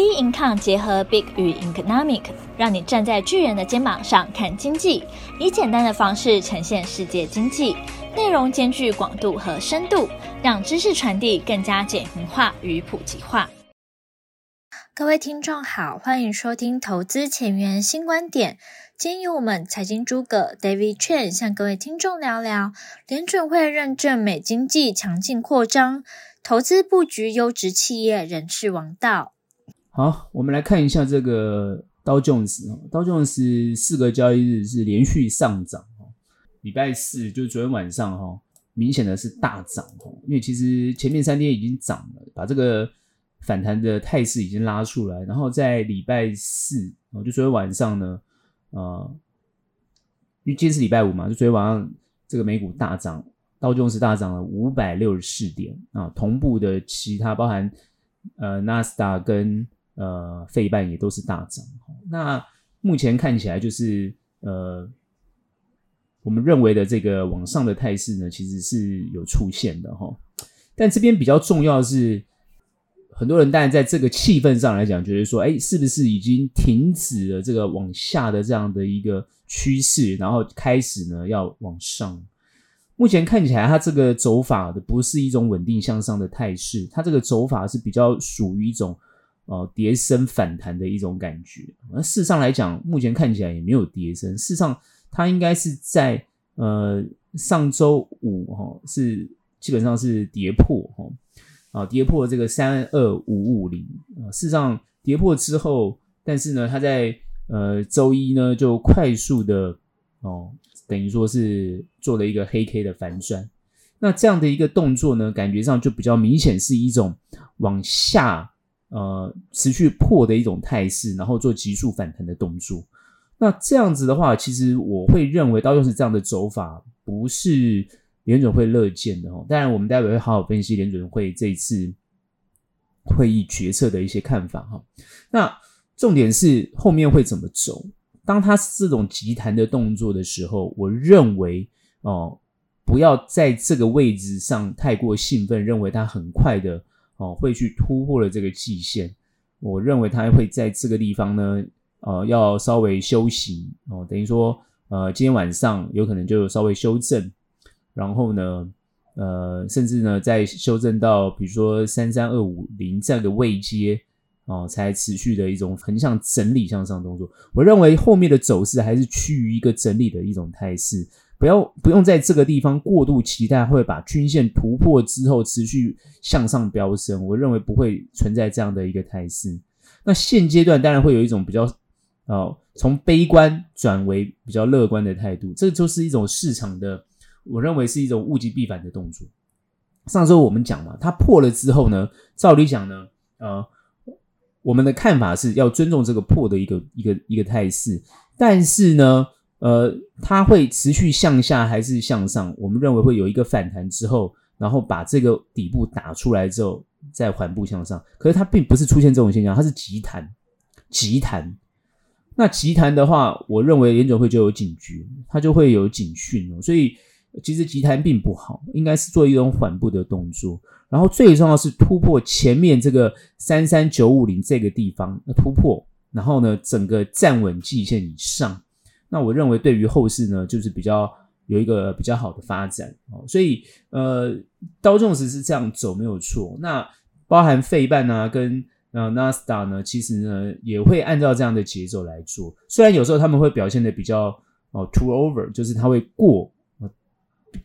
B Income 结合 Big 与 Economic，让你站在巨人的肩膀上看经济，以简单的方式呈现世界经济，内容兼具广度和深度，让知识传递更加简明化与普及化。各位听众好，欢迎收听投资前沿新观点。今天由我们财经诸葛 David Chen 向各位听众聊聊联准会认证美经济强劲扩张，投资布局优质企业仍是王道。好，我们来看一下这个道琼斯。道琼斯四个交易日是连续上涨。礼拜四就昨天晚上哈，明显的是大涨哦。因为其实前面三天已经涨了，把这个反弹的态势已经拉出来。然后在礼拜四，就昨天晚上呢，呃，因为今天是礼拜五嘛，就昨天晚上这个美股大涨，道琼斯大涨了五百六十四点啊。同步的其他包含呃纳斯达跟呃，费半也都是大涨。那目前看起来就是呃，我们认为的这个往上的态势呢，其实是有出现的哈。但这边比较重要的是，很多人当然在这个气氛上来讲，觉得说，哎，是不是已经停止了这个往下的这样的一个趋势，然后开始呢要往上？目前看起来，它这个走法的不是一种稳定向上的态势，它这个走法是比较属于一种。哦，跌升反弹的一种感觉。那事实上来讲，目前看起来也没有跌升。事实上，它应该是在呃上周五哈、哦，是基本上是跌破哈啊，跌破这个三二五五零啊。事实上，跌破之后，但是呢，它在呃周一呢就快速的哦，等于说是做了一个黑 K 的反转。那这样的一个动作呢，感觉上就比较明显是一种往下。呃，持续破的一种态势，然后做急速反弹的动作。那这样子的话，其实我会认为，道琼斯这样的走法不是联准会乐见的哦。当然，我们待会会好好分析联准会这一次会议决策的一些看法哈。那重点是后面会怎么走？当它是这种急弹的动作的时候，我认为哦，不要在这个位置上太过兴奋，认为它很快的。哦，会去突破了这个季线，我认为它会在这个地方呢，呃，要稍微休息哦，等于说，呃，今天晚上有可能就稍微修正，然后呢，呃，甚至呢，再修正到比如说三三二五零这样的位阶哦，才持续的一种横向整理向上动作。我认为后面的走势还是趋于一个整理的一种态势。不要不用在这个地方过度期待会把均线突破之后持续向上飙升，我认为不会存在这样的一个态势。那现阶段当然会有一种比较，哦，从悲观转为比较乐观的态度，这就是一种市场的，我认为是一种物极必反的动作。上周我们讲嘛，它破了之后呢，照理讲呢，呃，我们的看法是要尊重这个破的一个一个一个态势，但是呢。呃，它会持续向下还是向上？我们认为会有一个反弹之后，然后把这个底部打出来之后，再缓步向上。可是它并不是出现这种现象，它是急弹，急弹。那急弹的话，我认为联准会就有警觉，它就会有警讯哦。所以其实急弹并不好，应该是做一种缓步的动作。然后最重要是突破前面这个三三九五零这个地方突破，然后呢，整个站稳季线以上。那我认为对于后市呢，就是比较有一个比较好的发展哦，所以呃，刀重石是这样走没有错。那包含费半啊跟呃纳斯达呢，其实呢也会按照这样的节奏来做。虽然有时候他们会表现的比较哦 too over，就是它会过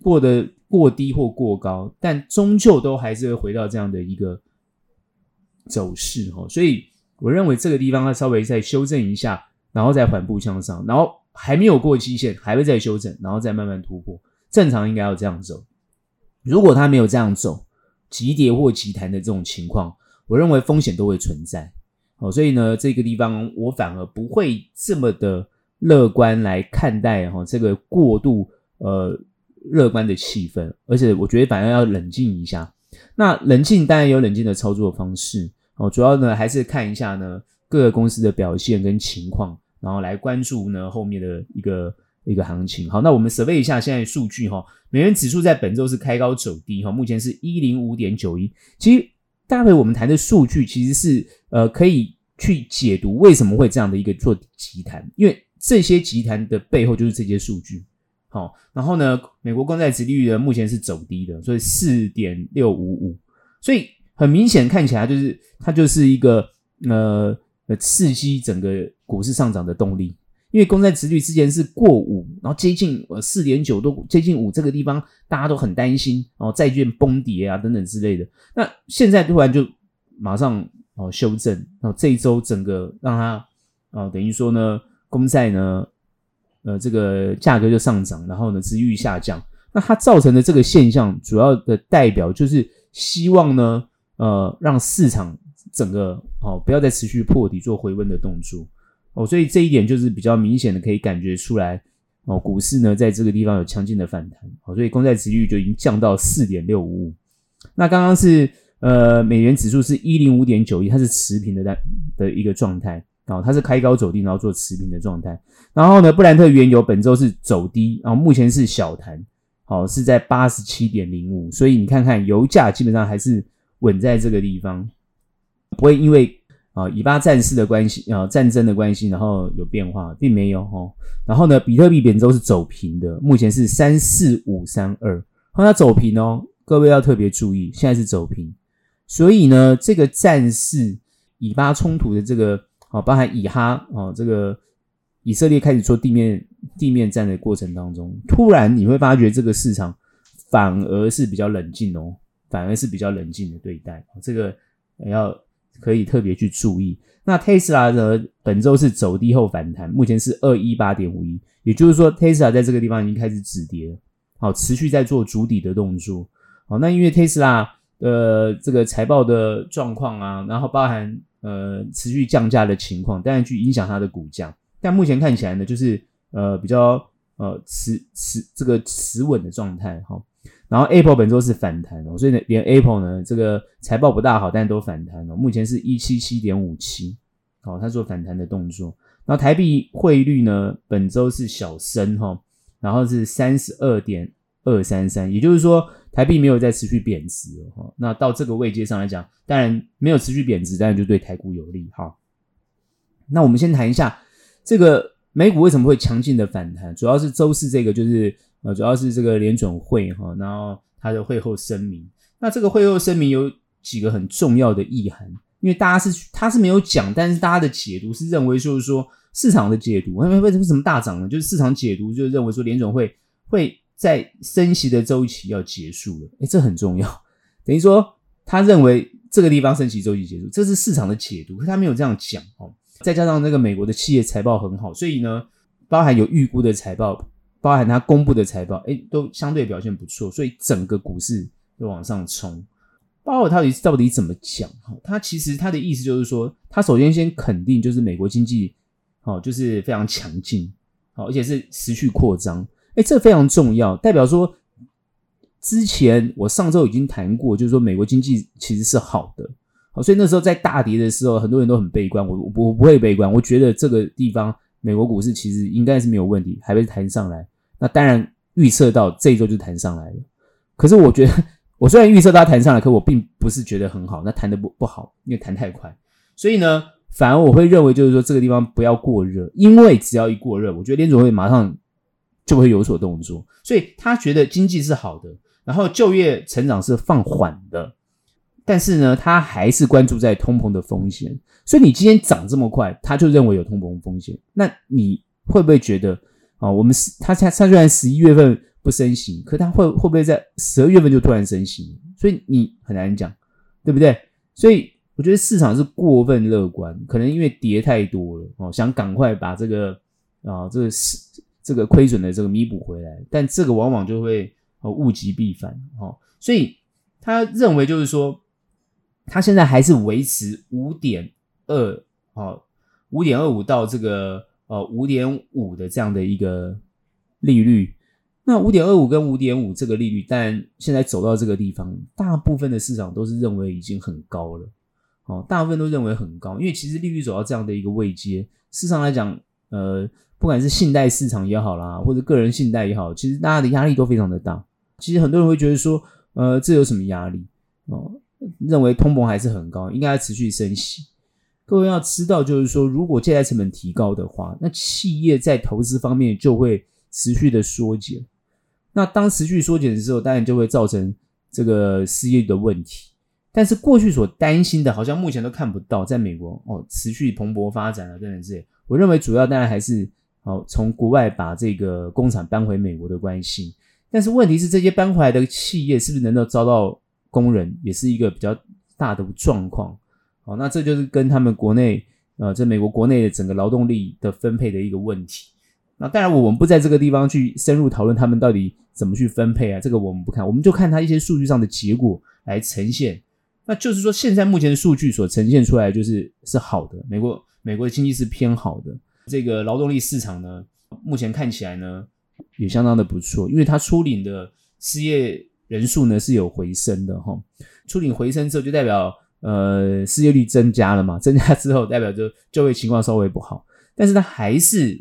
过得过低或过高，但终究都还是会回到这样的一个走势哦。所以我认为这个地方要稍微再修正一下，然后再缓步向上，然后。还没有过期限，还会再修正，然后再慢慢突破。正常应该要这样走。如果它没有这样走，急跌或急弹的这种情况，我认为风险都会存在。哦，所以呢，这个地方我反而不会这么的乐观来看待哈这个过度呃乐观的气氛，而且我觉得反而要冷静一下。那冷静当然有冷静的操作方式哦，主要呢还是看一下呢各个公司的表现跟情况。然后来关注呢后面的一个一个行情。好，那我们 survey 一下现在数据哈，美元指数在本周是开高走低哈，目前是一零五点九一。其实待会我们谈的数据其实是呃可以去解读为什么会这样的一个做急弹，因为这些急弹的背后就是这些数据。好，然后呢，美国公债殖利率呢目前是走低的，所以四点六五五，所以很明显看起来就是它就是一个呃呃刺激整个股市上涨的动力，因为公债殖率之前是过五，然后接近呃四点九都，接近五这个地方大家都很担心哦，债券崩跌啊等等之类的，那现在突然就马上哦修正，然后这一周整个让它哦等于说呢公债呢。呃，这个价格就上涨，然后呢，殖率下降。那它造成的这个现象，主要的代表就是希望呢，呃，让市场整个哦不要再持续破底做回温的动作哦。所以这一点就是比较明显的可以感觉出来哦，股市呢在这个地方有强劲的反弹哦，所以公债殖率就已经降到四点六五五。那刚刚是呃美元指数是一零五点九一，它是持平的在的一个状态。哦，它是开高走低，然后做持平的状态。然后呢，布兰特原油本周是走低，然后目前是小弹，好，是在八十七点零五。所以你看看油价基本上还是稳在这个地方，不会因为啊以巴战事的关系啊战争的关系，然后有变化，并没有哈。然后呢，比特币本周是走平的，目前是三四五三二，好，它走平哦，各位要特别注意，现在是走平。所以呢，这个战事以巴冲突的这个。哦，包含以哈哦，这个以色列开始做地面地面战的过程当中，突然你会发觉这个市场反而是比较冷静哦，反而是比较冷静的对待，这个要可以特别去注意。那 Tesla 呢，本周是走低后反弹，目前是二一八点五一，也就是说 Tesla 在这个地方已经开始止跌，好，持续在做筑底的动作。好，那因为 Tesla 呃这个财报的状况啊，然后包含。呃，持续降价的情况，当然去影响它的股价。但目前看起来呢，就是呃比较呃持持这个持稳的状态哈。然后 Apple 本周是反弹哦，所以呢，连 Apple 呢这个财报不大好，但都反弹哦。目前是一七七点五七，好，它做反弹的动作。然后台币汇率呢，本周是小升哈，然后是三十二点二三三，也就是说。台币没有再持续贬值了哈，那到这个位阶上来讲，当然没有持续贬值，当然就对台股有利哈。那我们先谈一下这个美股为什么会强劲的反弹，主要是周四这个就是呃，主要是这个联准会哈，然后它的会后声明。那这个会后声明有几个很重要的意涵，因为大家是他是没有讲，但是大家的解读是认为就是说市场的解读，为为什么什么大涨呢？就是市场解读就认为说联准会会。在升息的周期要结束了，诶，这很重要。等于说，他认为这个地方升息周期结束，这是市场的解读，可他没有这样讲哦。再加上那个美国的企业财报很好，所以呢，包含有预估的财报，包含他公布的财报，诶，都相对表现不错，所以整个股市都往上冲。鲍尔到底到底怎么讲？哈，他其实他的意思就是说，他首先先肯定就是美国经济，好，就是非常强劲，好，而且是持续扩张。哎，这非常重要，代表说，之前我上周已经谈过，就是说美国经济其实是好的，好，所以那时候在大跌的时候，很多人都很悲观，我我不我不会悲观，我觉得这个地方美国股市其实应该是没有问题，还会弹上来。那当然预测到这一周就弹上来了，可是我觉得，我虽然预测它弹上来，可我并不是觉得很好，那弹的不不好，因为弹太快，所以呢，反而我会认为就是说这个地方不要过热，因为只要一过热，我觉得联准会马上。就会有所动作，所以他觉得经济是好的，然后就业成长是放缓的，但是呢，他还是关注在通膨的风险。所以你今天涨这么快，他就认为有通膨风险。那你会不会觉得啊？我们是他他他虽然十一月份不升息，可他会会不会在十二月份就突然升息？所以你很难讲，对不对？所以我觉得市场是过分乐观，可能因为跌太多了哦，想赶快把这个啊这个是。这个亏损的这个弥补回来，但这个往往就会物极必反哦，所以他认为就是说，它现在还是维持五点二哦五点二五到这个呃五点五的这样的一个利率。那五点二五跟五点五这个利率，但现在走到这个地方，大部分的市场都是认为已经很高了哦，大部分都认为很高，因为其实利率走到这样的一个位阶，市场来讲呃。不管是信贷市场也好啦，或者个人信贷也好，其实大家的压力都非常的大。其实很多人会觉得说，呃，这有什么压力哦？认为通膨还是很高，应该要持续升息。各位要知道，就是说，如果借贷成本提高的话，那企业在投资方面就会持续的缩减。那当持续缩减的时候，当然就会造成这个失业的问题。但是过去所担心的，好像目前都看不到，在美国哦，持续蓬勃发展啊，等等之类。我认为主要当然还是哦，从国外把这个工厂搬回美国的关系。但是问题是，这些搬回来的企业是不是能够遭到工人，也是一个比较大的状况。好，那这就是跟他们国内，呃，在美国国内的整个劳动力的分配的一个问题。那当然，我们不在这个地方去深入讨论他们到底怎么去分配啊，这个我们不看，我们就看他一些数据上的结果来呈现。那就是说，现在目前的数据所呈现出来就是是好的，美国美国的经济是偏好的，这个劳动力市场呢，目前看起来呢也相当的不错，因为它初领的失业人数呢是有回升的哈，处理回升之后就代表。呃，失业率增加了嘛？增加之后，代表就就业情况稍微不好，但是它还是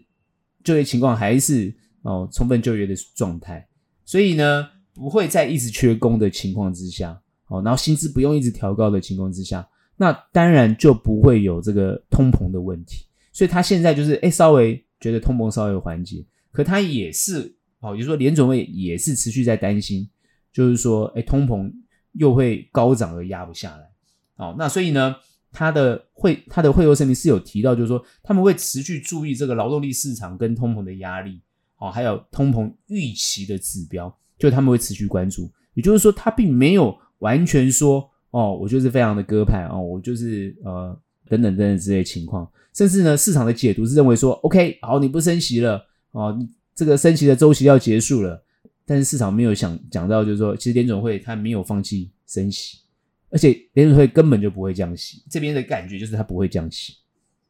就业情况还是哦充分就业的状态，所以呢，不会在一直缺工的情况之下，哦，然后薪资不用一直调高的情况之下，那当然就不会有这个通膨的问题。所以他现在就是诶稍微觉得通膨稍微缓解，可他也是哦，也就是说联准会也是持续在担心，就是说诶通膨又会高涨而压不下来。哦，那所以呢，他的会他的会后声明是有提到，就是说他们会持续注意这个劳动力市场跟通膨的压力，哦，还有通膨预期的指标，就他们会持续关注。也就是说，他并没有完全说，哦，我就是非常的鸽派，哦，我就是呃等等等等之类情况。甚至呢，市场的解读是认为说，OK，好，你不升息了，哦，这个升息的周期要结束了。但是市场没有想讲到，就是说，其实联总会他没有放弃升息。而且联总会根本就不会降息，这边的感觉就是它不会降息。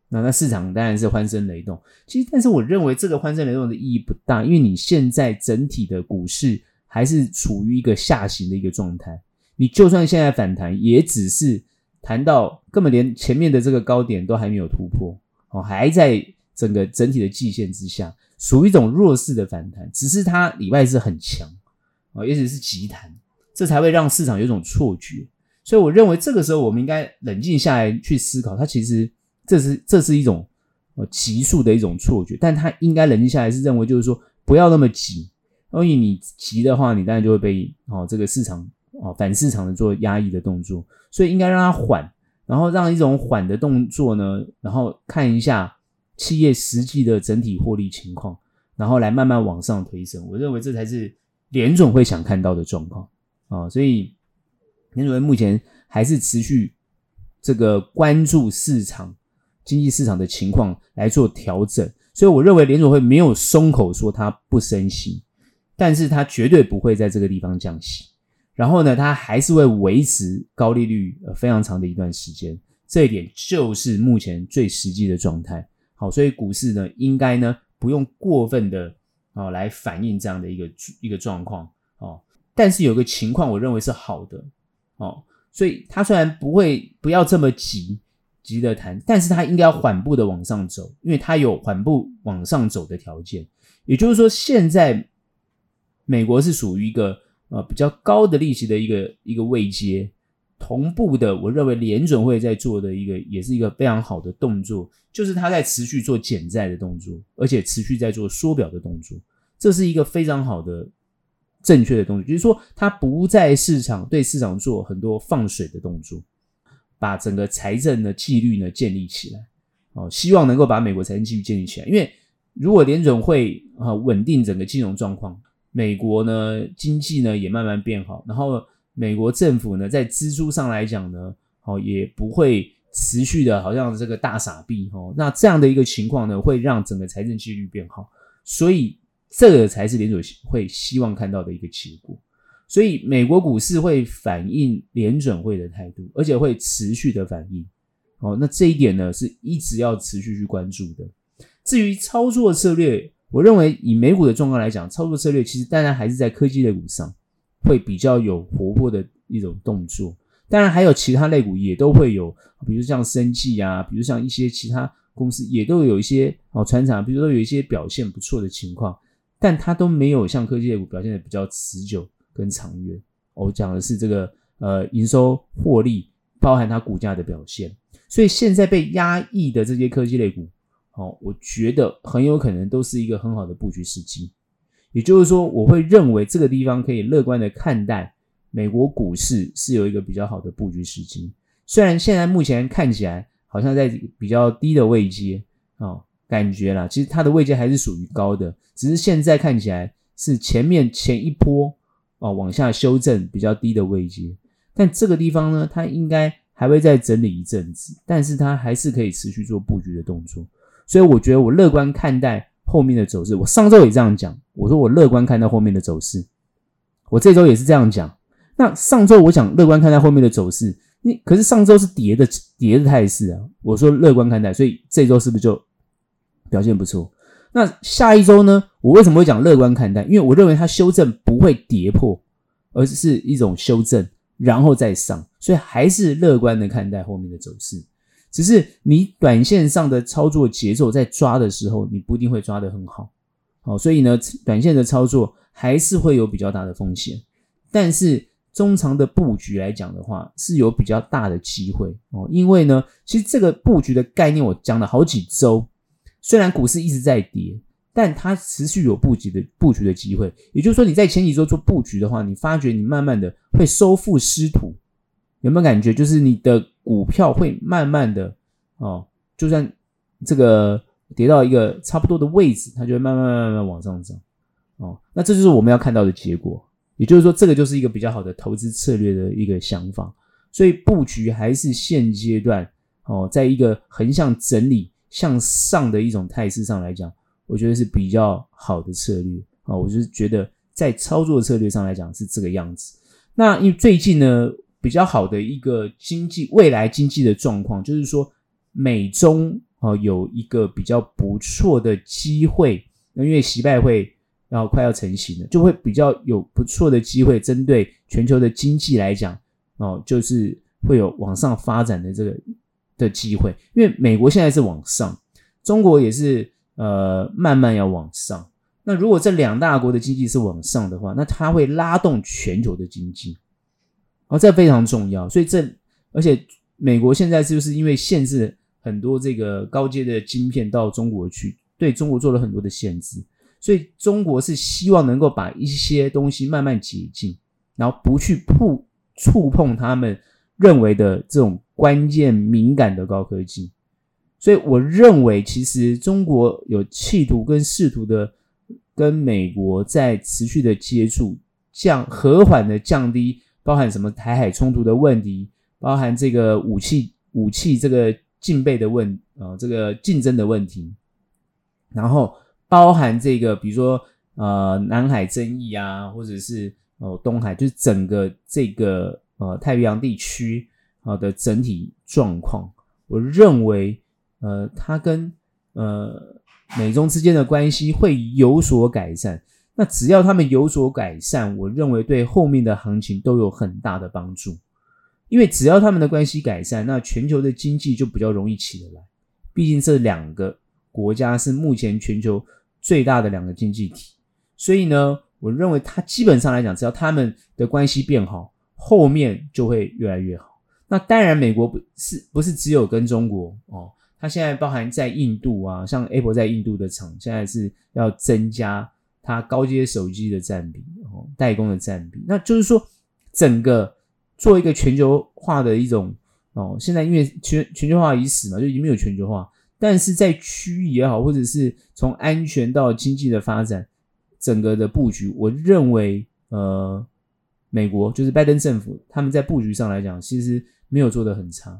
那那市场当然是欢声雷动。其实，但是我认为这个欢声雷动的意义不大，因为你现在整体的股市还是处于一个下行的一个状态。你就算现在反弹，也只是弹到根本连前面的这个高点都还没有突破，哦，还在整个整体的季线之下，属于一种弱势的反弹。只是它里外是很强，哦，也许是急弹，这才会让市场有一种错觉。所以我认为这个时候我们应该冷静下来去思考，它其实这是这是一种呃急速的一种错觉，但它应该冷静下来是认为就是说不要那么急，因为你急的话，你当然就会被哦这个市场哦反市场的做压抑的动作，所以应该让它缓，然后让一种缓的动作呢，然后看一下企业实际的整体获利情况，然后来慢慢往上推升。我认为这才是联总会想看到的状况啊，所以。联总会目前还是持续这个关注市场经济市场的情况来做调整，所以我认为联总会没有松口说它不升息，但是它绝对不会在这个地方降息。然后呢，它还是会维持高利率呃非常长的一段时间，这一点就是目前最实际的状态。好，所以股市呢应该呢不用过分的啊来反映这样的一个一个状况哦，但是有个情况我认为是好的。哦，所以它虽然不会不要这么急急的谈，但是它应该要缓步的往上走，因为它有缓步往上走的条件。也就是说，现在美国是属于一个呃比较高的利息的一个一个位阶，同步的，我认为联准会在做的一个也是一个非常好的动作，就是它在持续做减债的动作，而且持续在做缩表的动作，这是一个非常好的。正确的东西，就是说，它不在市场对市场做很多放水的动作，把整个财政的纪律呢建立起来，哦，希望能够把美国财政纪律建立起来。因为如果联准会啊稳定整个金融状况，美国呢经济呢也慢慢变好，然后美国政府呢在支出上来讲呢，哦也不会持续的好像这个大傻币哦，那这样的一个情况呢会让整个财政纪律变好，所以。这个才是联准会希望看到的一个结果，所以美国股市会反映联准会的态度，而且会持续的反映。哦，那这一点呢，是一直要持续去关注的。至于操作策略，我认为以美股的状况来讲，操作策略其实当然还是在科技类股上会比较有活泼的一种动作。当然还有其他类股也都会有，比如像生技啊，比如像一些其他公司也都有一些哦，传产，比如说有一些表现不错的情况。但它都没有像科技类股表现的比较持久跟长远。我讲的是这个呃营收获利，包含它股价的表现。所以现在被压抑的这些科技类股，哦，我觉得很有可能都是一个很好的布局时机。也就是说，我会认为这个地方可以乐观的看待美国股市是有一个比较好的布局时机。虽然现在目前看起来好像在比较低的位阶，哦，感觉啦，其实它的位阶还是属于高的，只是现在看起来是前面前一波哦往下修正比较低的位阶，但这个地方呢，它应该还会再整理一阵子，但是它还是可以持续做布局的动作，所以我觉得我乐观看待后面的走势。我上周也这样讲，我说我乐观看待后面的走势，我这周也是这样讲。那上周我讲乐观看待后面的走势，你可是上周是跌的跌的态势啊，我说乐观看待，所以这周是不是就表现不错？那下一周呢？我为什么会讲乐观看待？因为我认为它修正不会跌破，而是一种修正。然后再上，所以还是乐观的看待后面的走势。只是你短线上的操作节奏在抓的时候，你不一定会抓得很好。好，所以呢，短线的操作还是会有比较大的风险。但是中长的布局来讲的话，是有比较大的机会哦。因为呢，其实这个布局的概念我讲了好几周，虽然股市一直在跌。但它持续有布局的布局的机会，也就是说，你在前几周做布局的话，你发觉你慢慢的会收复失土，有没有感觉？就是你的股票会慢慢的哦，就算这个跌到一个差不多的位置，它就会慢慢慢慢往上涨哦。那这就是我们要看到的结果，也就是说，这个就是一个比较好的投资策略的一个想法。所以布局还是现阶段哦，在一个横向整理向上的一种态势上来讲。我觉得是比较好的策略啊，我就是觉得在操作策略上来讲是这个样子。那因为最近呢，比较好的一个经济未来经济的状况，就是说美中啊有一个比较不错的机会。那因为习拜会然后快要成型了，就会比较有不错的机会，针对全球的经济来讲哦，就是会有往上发展的这个的机会。因为美国现在是往上，中国也是。呃，慢慢要往上。那如果这两大国的经济是往上的话，那它会拉动全球的经济，哦，这非常重要。所以这，而且美国现在就是因为限制很多这个高阶的晶片到中国去，对中国做了很多的限制，所以中国是希望能够把一些东西慢慢解禁，然后不去碰触碰他们认为的这种关键敏感的高科技。所以我认为，其实中国有企图跟试图的跟美国在持续的接触，降和缓的降低，包含什么台海冲突的问题，包含这个武器武器这个竞备的问啊、呃，这个竞争的问题，然后包含这个比如说呃南海争议啊，或者是哦、呃、东海，就是整个这个呃太平洋地区啊的整体状况，我认为。呃，它跟呃美中之间的关系会有所改善。那只要他们有所改善，我认为对后面的行情都有很大的帮助。因为只要他们的关系改善，那全球的经济就比较容易起得来。毕竟这两个国家是目前全球最大的两个经济体，所以呢，我认为它基本上来讲，只要他们的关系变好，后面就会越来越好。那当然，美国不是不是只有跟中国哦。它现在包含在印度啊，像 Apple 在印度的厂，现在是要增加它高阶手机的占比，哦，代工的占比。那就是说，整个做一个全球化的一种哦，现在因为全全球化已死嘛，就已经没有全球化。但是在区域也好，或者是从安全到经济的发展，整个的布局，我认为呃，美国就是拜登政府他们在布局上来讲，其实没有做得很差。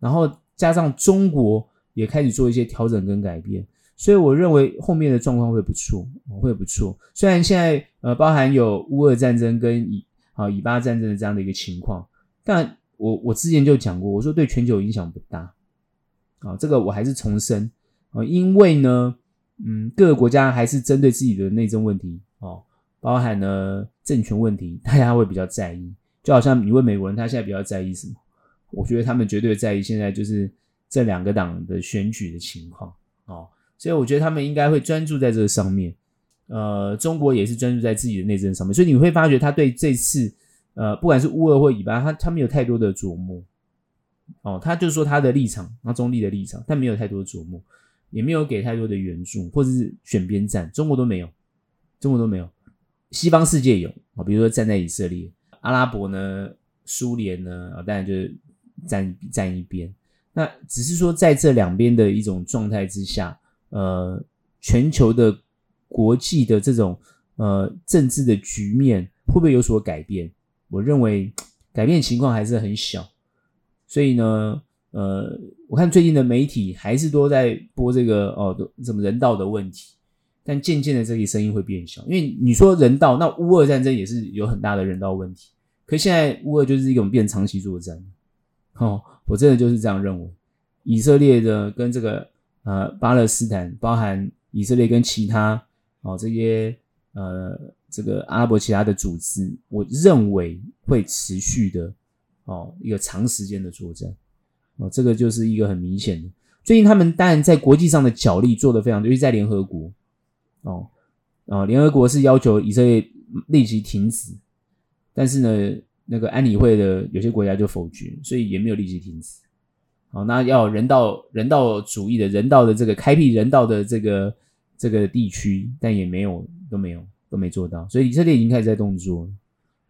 然后加上中国。也开始做一些调整跟改变，所以我认为后面的状况会不错，会不错。虽然现在呃包含有乌俄战争跟以啊以巴战争的这样的一个情况，但我我之前就讲过，我说对全球影响不大啊，这个我还是重申啊，因为呢，嗯，各个国家还是针对自己的内政问题哦，包含了政权问题，大家会比较在意。就好像你问美国人，他现在比较在意什么？我觉得他们绝对在意现在就是。这两个党的选举的情况哦，所以我觉得他们应该会专注在这个上面。呃，中国也是专注在自己的内政上面，所以你会发觉他对这次呃，不管是乌俄或以巴，他他没有太多的琢磨哦，他就说他的立场，他中立的立场，但没有太多的琢磨，也没有给太多的援助，或者是选边站，中国都没有，中国都没有，西方世界有啊，比如说站在以色列，阿拉伯呢，苏联呢，啊，当然就是站站一边。那只是说在这两边的一种状态之下，呃，全球的国际的这种呃政治的局面会不会有所改变？我认为改变情况还是很小。所以呢，呃，我看最近的媒体还是都在播这个哦，什么人道的问题，但渐渐的这个声音会变小，因为你说人道，那乌俄战争也是有很大的人道问题，可现在乌俄就是一种变长期作战，哦，我真的就是这样认为，以色列的跟这个呃巴勒斯坦，包含以色列跟其他哦这些呃这个阿拉伯其他的组织，我认为会持续的。哦，一个长时间的作战，哦，这个就是一个很明显的。最近他们当然在国际上的角力做得非常多，尤其在联合国，哦，啊、哦，联合国是要求以色列立即停止，但是呢，那个安理会的有些国家就否决，所以也没有立即停止。好、哦，那要人道人道主义的人道的这个开辟人道的这个这个地区，但也没有都没有都没做到，所以以色列已经开始在动作了。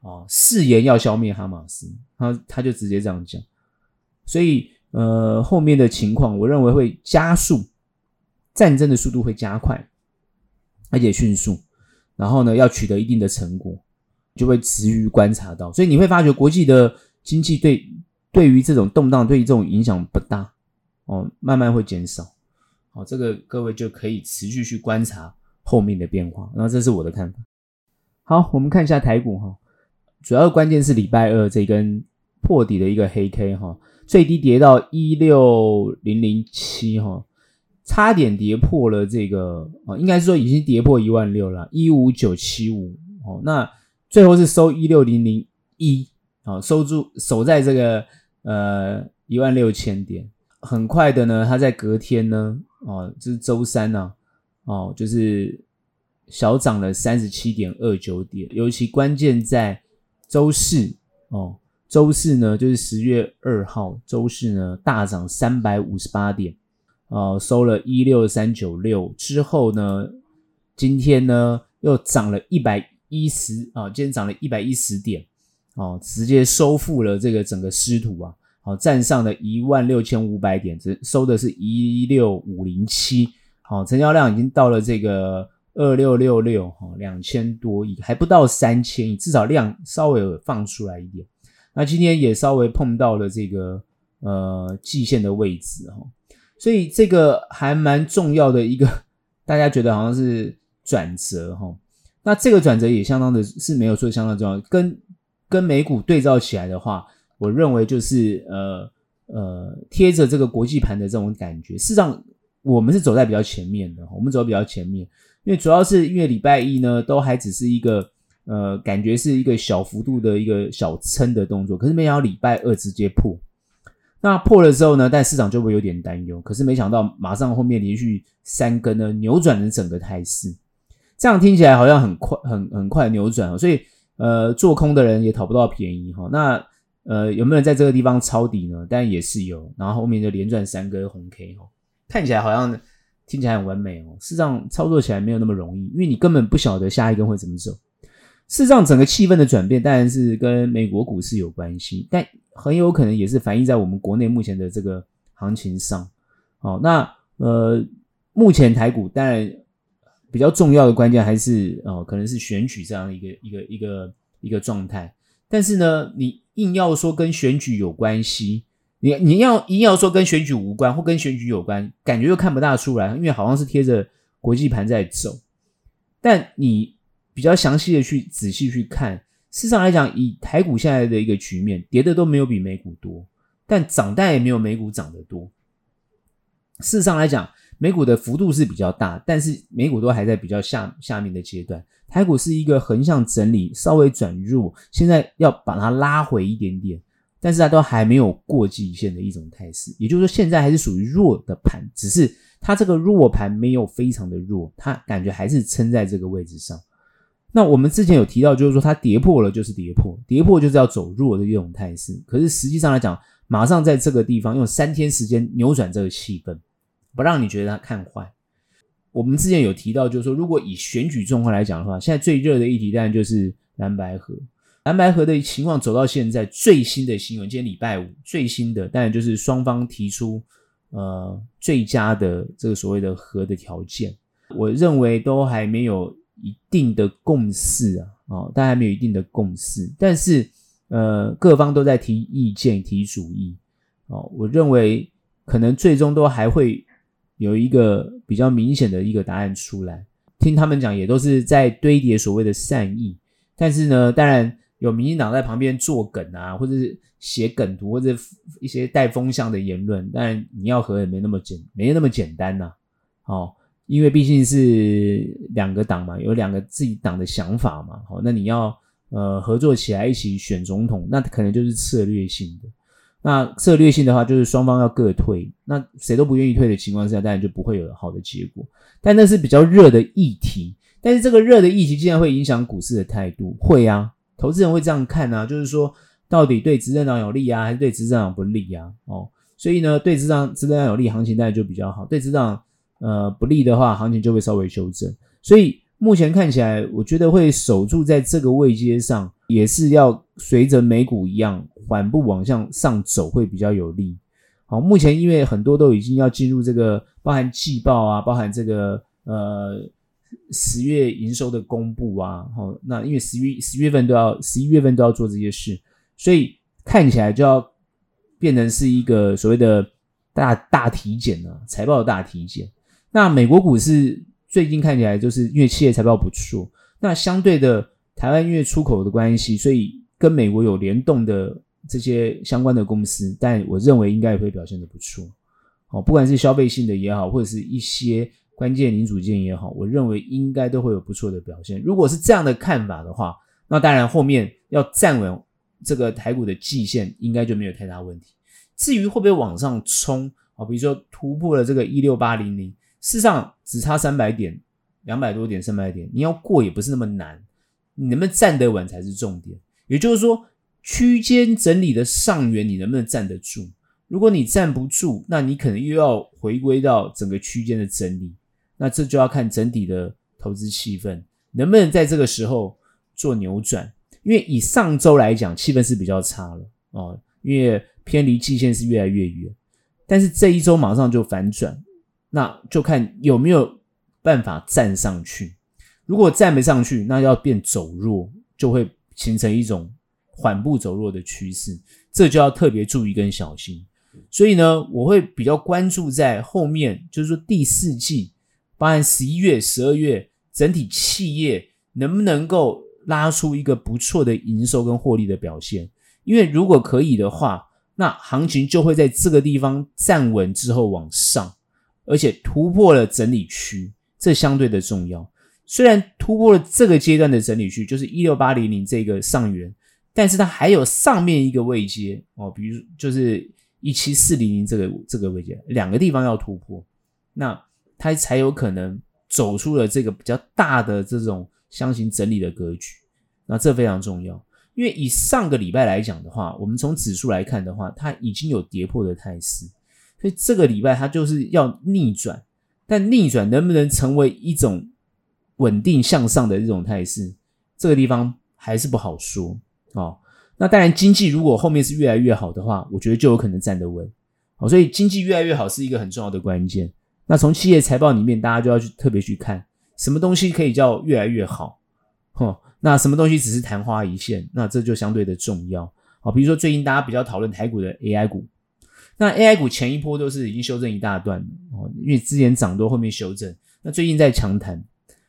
哦，誓言要消灭哈马斯，他他就直接这样讲，所以呃，后面的情况我认为会加速，战争的速度会加快，而且迅速，然后呢，要取得一定的成果，就会持续观察到，所以你会发觉国际的经济对对于这种动荡，对于这种影响不大，哦，慢慢会减少，好，这个各位就可以持续去观察后面的变化，然后这是我的看法。好，我们看一下台股哈。主要关键是礼拜二这根破底的一个黑 K 哈，最低跌到一六零零七哈，差点跌破了这个啊，应该是说已经跌破一万六了，一五九七五哦，那最后是收一六零零一啊，收住守在这个呃一万六千点，很快的呢，它在隔天呢哦，这是周三呢哦，就是小涨了三十七点二九点，尤其关键在。周四哦，周四呢就是十月二号，周四呢大涨三百五十八点，哦，收了一六三九六之后呢，今天呢又涨了一百一十啊，今天涨了一百一十点，哦，直接收复了这个整个失土啊，好，站上了一万六千五百点，只收的是一六五零七，好，成交量已经到了这个。二六六六哈，两千多亿还不到三千亿，至少量稍微有放出来一点。那今天也稍微碰到了这个呃季线的位置哈，所以这个还蛮重要的一个，大家觉得好像是转折哈。那这个转折也相当的是没有说相当重要，跟跟美股对照起来的话，我认为就是呃呃贴着这个国际盘的这种感觉。事实上，我们是走在比较前面的，我们走比较前面。因为主要是因为礼拜一呢，都还只是一个呃，感觉是一个小幅度的一个小撑的动作，可是没想到礼拜二直接破，那破了之后呢，但市场就会有点担忧，可是没想到马上后面连续三根呢，扭转了整个态势，这样听起来好像很快，很很快扭转，所以呃，做空的人也讨不到便宜哈。那呃，有没有人在这个地方抄底呢？当然也是有，然后后面就连赚三根红 K 哈，看起来好像。听起来很完美哦，事实上操作起来没有那么容易，因为你根本不晓得下一根会怎么走。事实上，整个气氛的转变当然是跟美国股市有关系，但很有可能也是反映在我们国内目前的这个行情上。好，那呃，目前台股当然比较重要的关键还是哦，可能是选举这样的一个一个一个一个状态。但是呢，你硬要说跟选举有关系。你你要硬要说跟选举无关或跟选举有关，感觉又看不大出来，因为好像是贴着国际盘在走。但你比较详细的去仔细去看，事实上来讲，以台股现在的一个局面，跌的都没有比美股多，但涨但也没有美股涨得多。事实上来讲，美股的幅度是比较大，但是美股都还在比较下下面的阶段，台股是一个横向整理，稍微转弱，现在要把它拉回一点点。但是它都还没有过季线的一种态势，也就是说现在还是属于弱的盘，只是它这个弱盘没有非常的弱，它感觉还是撑在这个位置上。那我们之前有提到，就是说它跌破了就是跌破，跌破就是要走弱的一种态势。可是实际上来讲，马上在这个地方用三天时间扭转这个气氛，不让你觉得它看坏。我们之前有提到，就是说，如果以选举状况来讲的话，现在最热的议题当然就是蓝白河。蓝白河的情况走到现在最新的新闻，今天礼拜五最新的当然就是双方提出呃最佳的这个所谓的和的条件，我认为都还没有一定的共识啊，哦，但还没有一定的共识，但是呃各方都在提意见、提主意，哦，我认为可能最终都还会有一个比较明显的一个答案出来。听他们讲，也都是在堆叠所谓的善意，但是呢，当然。有民进党在旁边作梗啊，或者是写梗图，或者一些带风向的言论，但你要合也没那么简，没那么简单呐、啊。哦，因为毕竟是两个党嘛，有两个自己党的想法嘛。好、哦，那你要呃合作起来一起选总统，那可能就是策略性的。那策略性的话，就是双方要各退，那谁都不愿意退的情况下，当然就不会有好的结果。但那是比较热的议题，但是这个热的议题竟然会影响股市的态度，会啊。投资人会这样看啊，就是说，到底对执政党有利啊，还是对执政党不利啊？哦，所以呢，对执政执政党有利，行情当然就比较好；对执政党呃不利的话，行情就会稍微修正。所以目前看起来，我觉得会守住在这个位阶上，也是要随着美股一样缓步往向上走，会比较有利。好，目前因为很多都已经要进入这个包含季报啊，包含这个呃。十月营收的公布啊，好，那因为十月十月份都要十一月份都要做这些事，所以看起来就要变成是一个所谓的大大体检啊，财报的大体检。那美国股市最近看起来就是因为企业财报不错，那相对的台湾因为出口的关系，所以跟美国有联动的这些相关的公司，但我认为应该也会表现得不错。好，不管是消费性的也好，或者是一些。关键零组件也好，我认为应该都会有不错的表现。如果是这样的看法的话，那当然后面要站稳这个台股的季线，应该就没有太大问题。至于会不会往上冲啊？比如说突破了这个一六八零零，事实上只差三百点，两百多点，三百点，你要过也不是那么难。你能不能站得稳才是重点。也就是说，区间整理的上缘，你能不能站得住？如果你站不住，那你可能又要回归到整个区间的整理。那这就要看整体的投资气氛能不能在这个时候做扭转，因为以上周来讲，气氛是比较差了哦，因为偏离季线是越来越远。但是这一周马上就反转，那就看有没有办法站上去。如果站不上去，那要变走弱，就会形成一种缓步走弱的趋势，这就要特别注意跟小心。所以呢，我会比较关注在后面，就是说第四季。包含十一月、十二月，整体企业能不能够拉出一个不错的营收跟获利的表现？因为如果可以的话，那行情就会在这个地方站稳之后往上，而且突破了整理区，这相对的重要。虽然突破了这个阶段的整理区，就是一六八零零这个上缘，但是它还有上面一个位阶哦，比如就是一七四零零这个这个位阶，两个地方要突破，那。它才有可能走出了这个比较大的这种箱型整理的格局，那这非常重要。因为以上个礼拜来讲的话，我们从指数来看的话，它已经有跌破的态势，所以这个礼拜它就是要逆转。但逆转能不能成为一种稳定向上的这种态势，这个地方还是不好说哦。那当然，经济如果后面是越来越好的话，我觉得就有可能站得稳。好，所以经济越来越好是一个很重要的关键。那从企业财报里面，大家就要去特别去看什么东西可以叫越来越好，吼，那什么东西只是昙花一现，那这就相对的重要。好，比如说最近大家比较讨论台股的 AI 股，那 AI 股前一波都是已经修正一大段哦，因为之前涨多后面修正，那最近在强弹，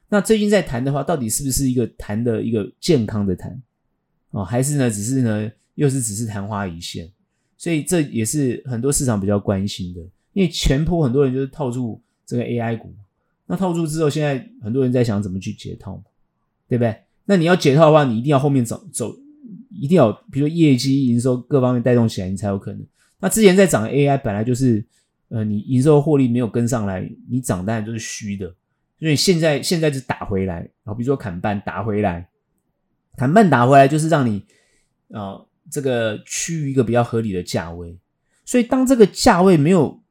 那最近在弹的话，到底是不是一个弹的一个健康的弹哦，还是呢，只是呢，又是只是昙花一现？所以这也是很多市场比较关心的。因为前坡很多人就是套住这个 AI 股，那套住之后，现在很多人在想怎么去解套，对不对？那你要解套的话，你一定要后面走走，一定要比如说业绩、营收各方面带动起来，你才有可能。那之前在涨 AI 本来就是，呃，你营收获利没有跟上来，你涨当然就是虚的。所以现在现在就打回来，然后比如说砍半打回来，砍半打回来就是让你啊、这个趋于一个比较合理的价位。所以当这个价位没有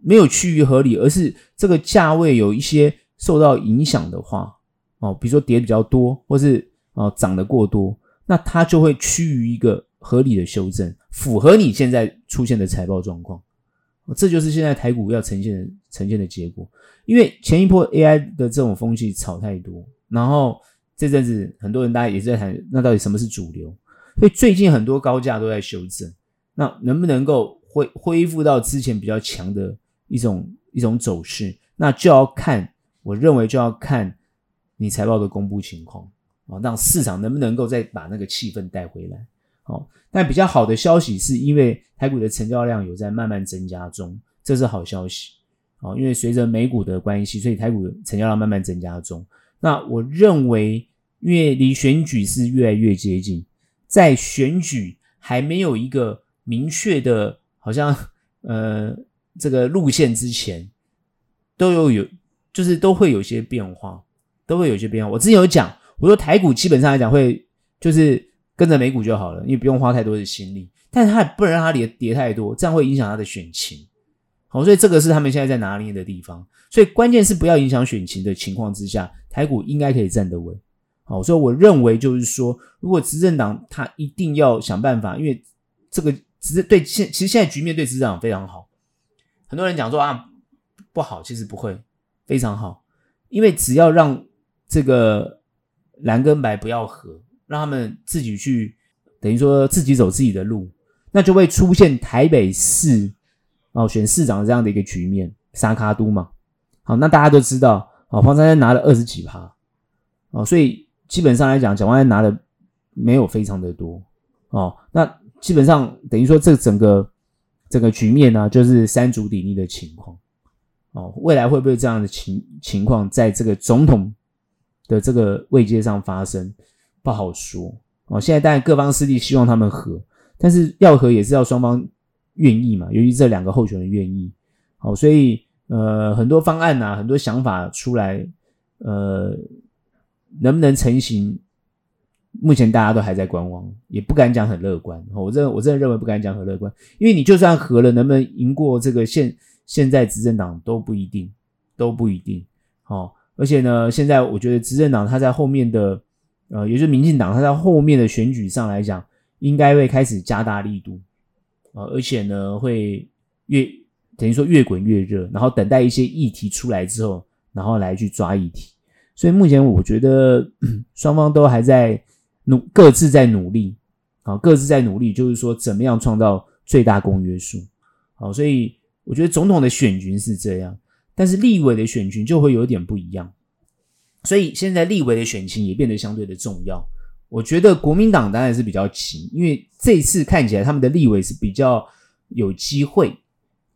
没有趋于合理，而是这个价位有一些受到影响的话，哦，比如说跌比较多，或是哦涨得过多，那它就会趋于一个合理的修正，符合你现在出现的财报状况。这就是现在台股要呈现的呈现的结果。因为前一波 AI 的这种风气炒太多，然后这阵子很多人大家也在谈，那到底什么是主流？所以最近很多高价都在修正，那能不能够恢恢复到之前比较强的一种一种走势？那就要看，我认为就要看你财报的公布情况啊，让市场能不能够再把那个气氛带回来。好，但比较好的消息是因为台股的成交量有在慢慢增加中，这是好消息。哦，因为随着美股的关系，所以台股成交量慢慢增加中。那我认为，因为离选举是越来越接近。在选举还没有一个明确的，好像呃这个路线之前，都有有就是都会有些变化，都会有些变化。我之前有讲，我说台股基本上来讲会就是跟着美股就好了，因为不用花太多的心力，但是它也不能让它跌跌太多，这样会影响它的选情。好，所以这个是他们现在在拿捏的地方。所以关键是不要影响选情的情况之下，台股应该可以站得稳。好，所以我认为就是说，如果执政党他一定要想办法，因为这个执对现其实现在局面对执政党非常好。很多人讲说啊不好，其实不会非常好，因为只要让这个蓝跟白不要合，让他们自己去等于说自己走自己的路，那就会出现台北市哦选市长这样的一个局面，三脚督嘛。好，那大家都知道，哦黄珊珊拿了二十几趴，哦所以。基本上来讲，蒋万安拿的没有非常的多哦。那基本上等于说，这整个整个局面呢、就是三足鼎立的情况哦。未来会不会这样的情情况在这个总统的这个位阶上发生，不好说哦。现在当然各方势力希望他们和，但是要和也是要双方愿意嘛。由于这两个候选人愿意，好、所以呃很多方案啊，很多想法出来，呃。能不能成型？目前大家都还在观望，也不敢讲很乐观。我真的我真的认为不敢讲很乐观，因为你就算合了，能不能赢过这个现现在执政党都不一定，都不一定。好，而且呢，现在我觉得执政党他在后面的，呃，也就是民进党他在后面的选举上来讲，应该会开始加大力度，呃，而且呢，会越等于说越滚越热，然后等待一些议题出来之后，然后来去抓议题。所以目前我觉得双方都还在努，各自在努力，好，各自在努力，就是说怎么样创造最大公约数，好，所以我觉得总统的选举是这样，但是立委的选举就会有点不一样，所以现在立委的选情也变得相对的重要。我觉得国民党当然是比较急，因为这次看起来他们的立委是比较有机会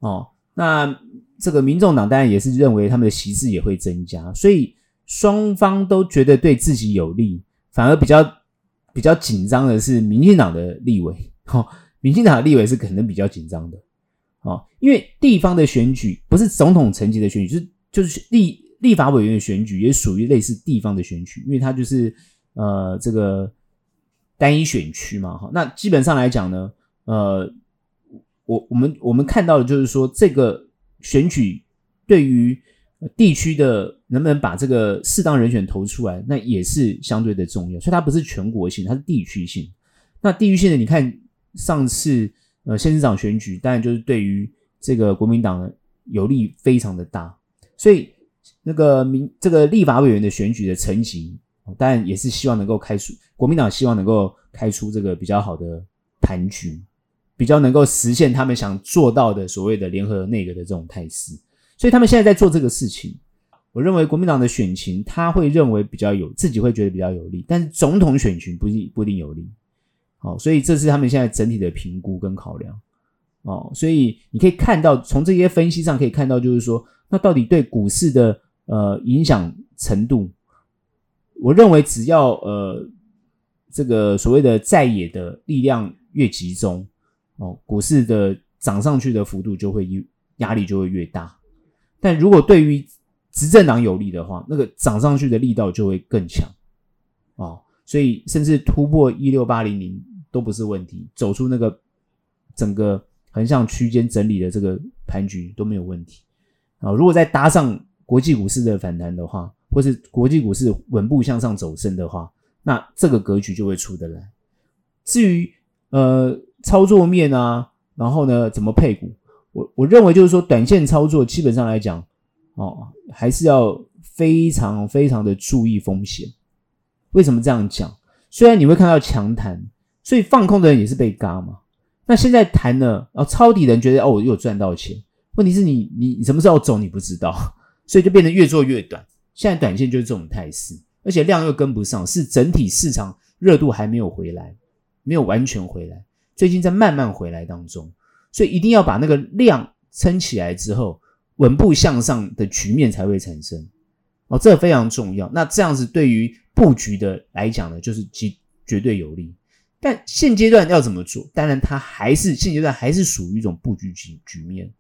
哦。那这个民众党当然也是认为他们的席次也会增加，所以。双方都觉得对自己有利，反而比较比较紧张的是民进党的立委，哈，民进党的立委是可能比较紧张的，哦，因为地方的选举不是总统层级的选举，就是就是立立法委员的选举，也属于类似地方的选举，因为它就是呃这个单一选区嘛，哈，那基本上来讲呢，呃，我我们我们看到的就是说这个选举对于。地区的能不能把这个适当人选投出来，那也是相对的重要。所以它不是全国性，它是地区性。那地域性的，你看上次呃县市长选举，当然就是对于这个国民党有利非常的大。所以那个民这个立法委员的选举的层级，但也是希望能够开出国民党希望能够开出这个比较好的盘局，比较能够实现他们想做到的所谓的联合内阁的这种态势。所以他们现在在做这个事情，我认为国民党的选情他会认为比较有，自己会觉得比较有利，但是总统选情不一不一定有利。好，所以这是他们现在整体的评估跟考量。哦，所以你可以看到，从这些分析上可以看到，就是说，那到底对股市的呃影响程度，我认为只要呃这个所谓的在野的力量越集中，哦，股市的涨上去的幅度就会越压力就会越大。但如果对于执政党有利的话，那个涨上去的力道就会更强哦，所以甚至突破一六八零零都不是问题，走出那个整个横向区间整理的这个盘局都没有问题啊。如果再搭上国际股市的反弹的话，或是国际股市稳步向上走升的话，那这个格局就会出得来。至于呃操作面啊，然后呢怎么配股，我我认为就是说短线操作基本上来讲哦，还是要非常非常的注意风险。为什么这样讲？虽然你会看到强弹，所以放空的人也是被嘎嘛。那现在弹了，然后抄底的人觉得哦，我又赚到钱。问题是你你什么时候走你不知道，所以就变得越做越短。现在短线就是这种态势，而且量又跟不上，是整体市场热度还没有回来，没有完全回来，最近在慢慢回来当中，所以一定要把那个量撑起来之后，稳步向上的局面才会产生。哦，这非常重要。那这样子对于布局的来讲呢，就是极绝对有利。但现阶段要怎么做？当然，它还是现阶段还是属于一种布局局局面。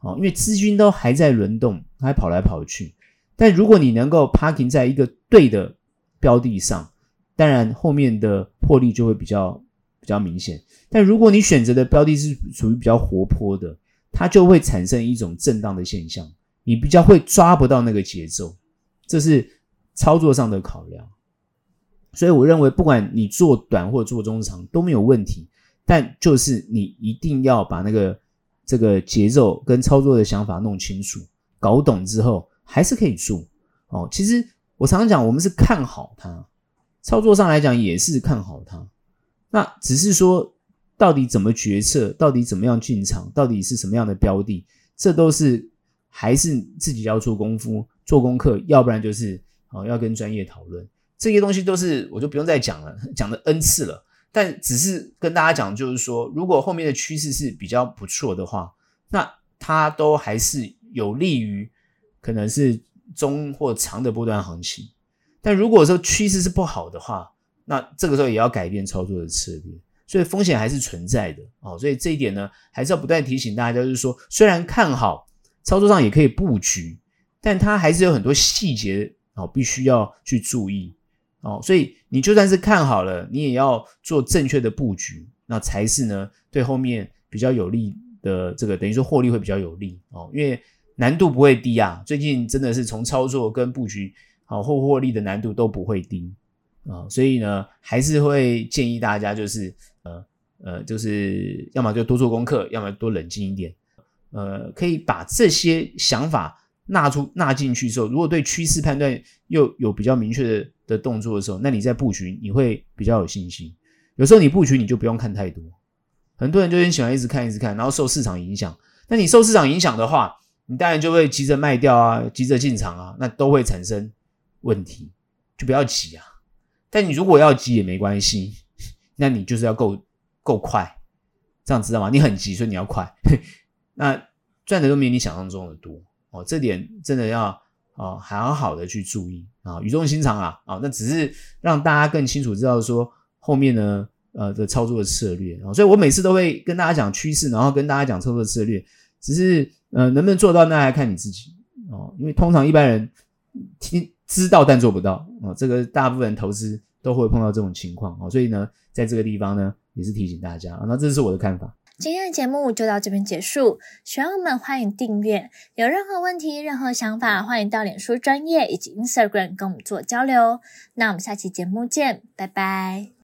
哦，因为资金都还在轮动，还跑来跑去。但如果你能够 parking 在一个对的标的上，当然后面的获利就会比较比较明显。但如果你选择的标的是属于比较活泼的，它就会产生一种震荡的现象，你比较会抓不到那个节奏。这是操作上的考量，所以我认为，不管你做短或做中长都没有问题，但就是你一定要把那个这个节奏跟操作的想法弄清楚、搞懂之后，还是可以做哦。其实我常常讲，我们是看好它，操作上来讲也是看好它，那只是说到底怎么决策，到底怎么样进场，到底是什么样的标的，这都是还是自己要做功夫。做功课，要不然就是哦，要跟专业讨论这些东西，都是我就不用再讲了，讲了 N 次了。但只是跟大家讲，就是说，如果后面的趋势是比较不错的话，那它都还是有利于可能是中或长的波段行情。但如果说趋势是不好的话，那这个时候也要改变操作的策略，所以风险还是存在的哦。所以这一点呢，还是要不断提醒大家，就是说，虽然看好操作上也可以布局。但它还是有很多细节哦，必须要去注意哦。所以你就算是看好了，你也要做正确的布局，那才是呢对后面比较有利的这个，等于说获利会比较有利哦。因为难度不会低啊，最近真的是从操作跟布局好或获利的难度都不会低啊，所以呢还是会建议大家就是呃呃，就是要么就多做功课，要么多冷静一点，呃，可以把这些想法。纳出纳进去之后，如果对趋势判断又有比较明确的的动作的时候，那你在布局你会比较有信心。有时候你布局你就不用看太多，很多人就很喜欢一直看一直看，然后受市场影响。那你受市场影响的话，你当然就会急着卖掉啊，急着进场啊，那都会产生问题，就不要急啊。但你如果要急也没关系，那你就是要够够快，这样知道吗？你很急，所以你要快，那赚的都没你想象中的多。哦，这点真的要哦，好好的去注意啊，语重心长啊，啊，那只是让大家更清楚知道说后面呢，呃的操作的策略啊，所以我每次都会跟大家讲趋势，然后跟大家讲操作策略，只是呃能不能做到，那还看你自己哦，因为通常一般人听知道但做不到啊，这个大部分投资都会碰到这种情况啊，所以呢，在这个地方呢，也是提醒大家啊，那这是我的看法。今天的节目就到这边结束，喜欢我们欢迎订阅，有任何问题、任何想法，欢迎到脸书专业以及 Instagram 跟我们做交流。那我们下期节目见，拜拜。